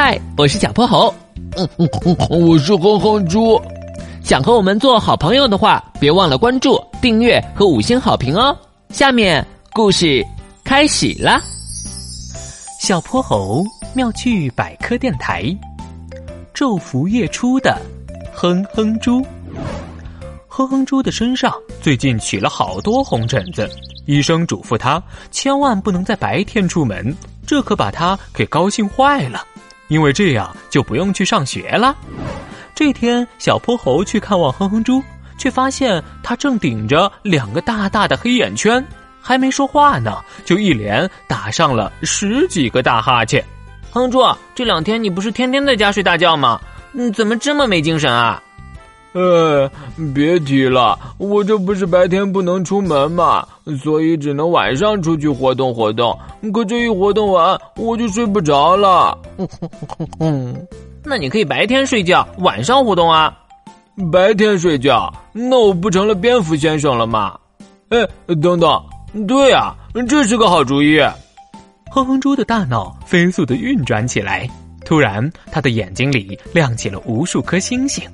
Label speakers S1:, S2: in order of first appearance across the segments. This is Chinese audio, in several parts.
S1: 嗨，我是小泼猴。
S2: 嗯嗯嗯，我是哼哼猪。
S1: 想和我们做好朋友的话，别忘了关注、订阅和五星好评哦。下面故事开始啦。
S3: 小泼猴妙趣百科电台，昼伏夜出的哼哼猪。哼哼猪的身上最近起了好多红疹子，医生嘱咐他千万不能在白天出门，这可把他给高兴坏了，因为这样就不用去上学了。这天，小泼猴去看望哼哼猪，却发现他正顶着两个大大的黑眼圈，还没说话呢，就一连打上了十几个大哈欠。
S1: 哼猪，这两天你不是天天在家睡大觉吗？你，怎么这么没精神啊？
S2: 呃，别提了，我这不是白天不能出门嘛，所以只能晚上出去活动活动。可这一活动完，我就睡不着了。
S1: 那你可以白天睡觉，晚上活动啊。
S2: 白天睡觉，那我不成了蝙蝠先生了吗？哎，等等，对呀，这是个好主意。
S3: 哼哼猪的大脑飞速的运转起来，突然，他的眼睛里亮起了无数颗星星。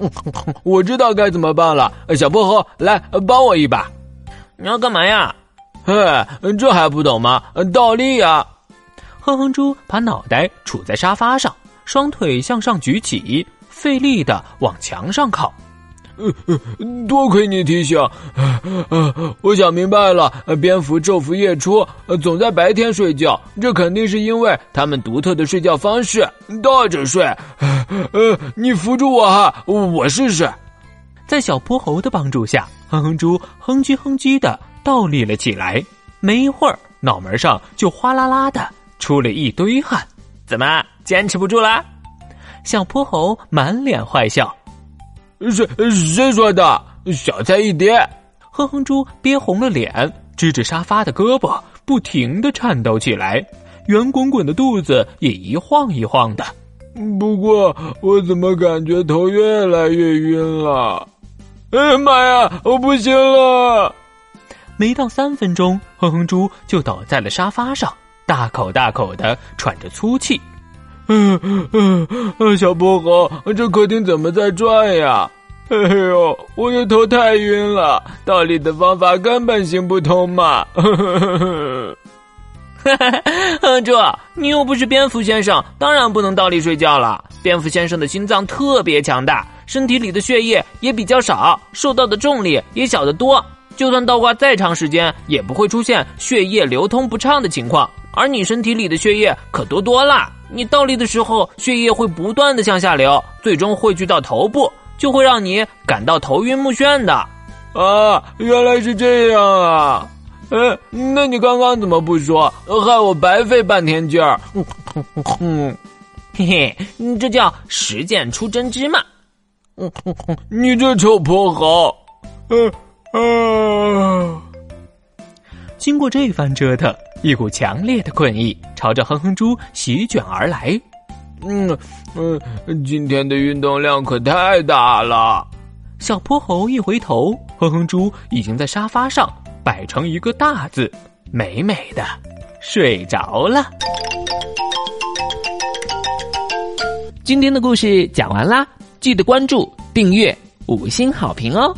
S2: 我知道该怎么办了，小薄荷，来帮我一把。
S1: 你要干嘛呀？
S2: 嘿，这还不懂吗？倒立呀！
S3: 哼哼猪把脑袋杵在沙发上。双腿向上举起，费力的往墙上靠。
S2: 多亏你提醒，我想明白了。蝙蝠昼伏夜出，总在白天睡觉，这肯定是因为它们独特的睡觉方式——倒着睡。呃，你扶住我哈，我试试。
S3: 在小泼猴的帮助下，哼哼猪哼唧哼唧的倒立了起来。没一会儿，脑门上就哗啦啦的出了一堆汗。
S1: 怎么？坚持不住了，
S3: 小泼猴满脸坏笑。
S2: 谁谁说的？小菜一碟。
S3: 哼哼猪憋红了脸，支着沙发的胳膊不停的颤抖起来，圆滚滚的肚子也一晃一晃的。
S2: 不过我怎么感觉头越来越晕了？哎呀妈呀！我不行了！
S3: 没到三分钟，哼哼猪就倒在了沙发上，大口大口的喘着粗气。
S2: 嗯嗯，小薄荷，这客厅怎么在转呀？哎呦，我的头太晕了，倒立的方法根本行不通嘛！呵呵呵呵
S1: 呵，猪，你又不是蝙蝠先生，当然不能倒立睡觉了。蝙蝠先生的心脏特别强大，身体里的血液也比较少，受到的重力也小得多。就算倒挂再长时间，也不会出现血液流通不畅的情况。而你身体里的血液可多多了。你倒立的时候，血液会不断的向下流，最终汇聚到头部，就会让你感到头晕目眩的。
S2: 啊，原来是这样啊！哎，那你刚刚怎么不说，害我白费半天劲儿？
S1: 嘿嘿，这叫实践出真知嘛！
S2: 你这臭泼猴！嗯啊！
S3: 经过这番折腾。一股强烈的困意朝着哼哼猪席卷而来。
S2: 嗯嗯，今天的运动量可太大了。
S3: 小泼猴一回头，哼哼猪已经在沙发上摆成一个大字，美美的睡着了。
S1: 今天的故事讲完啦，记得关注、订阅、五星好评哦。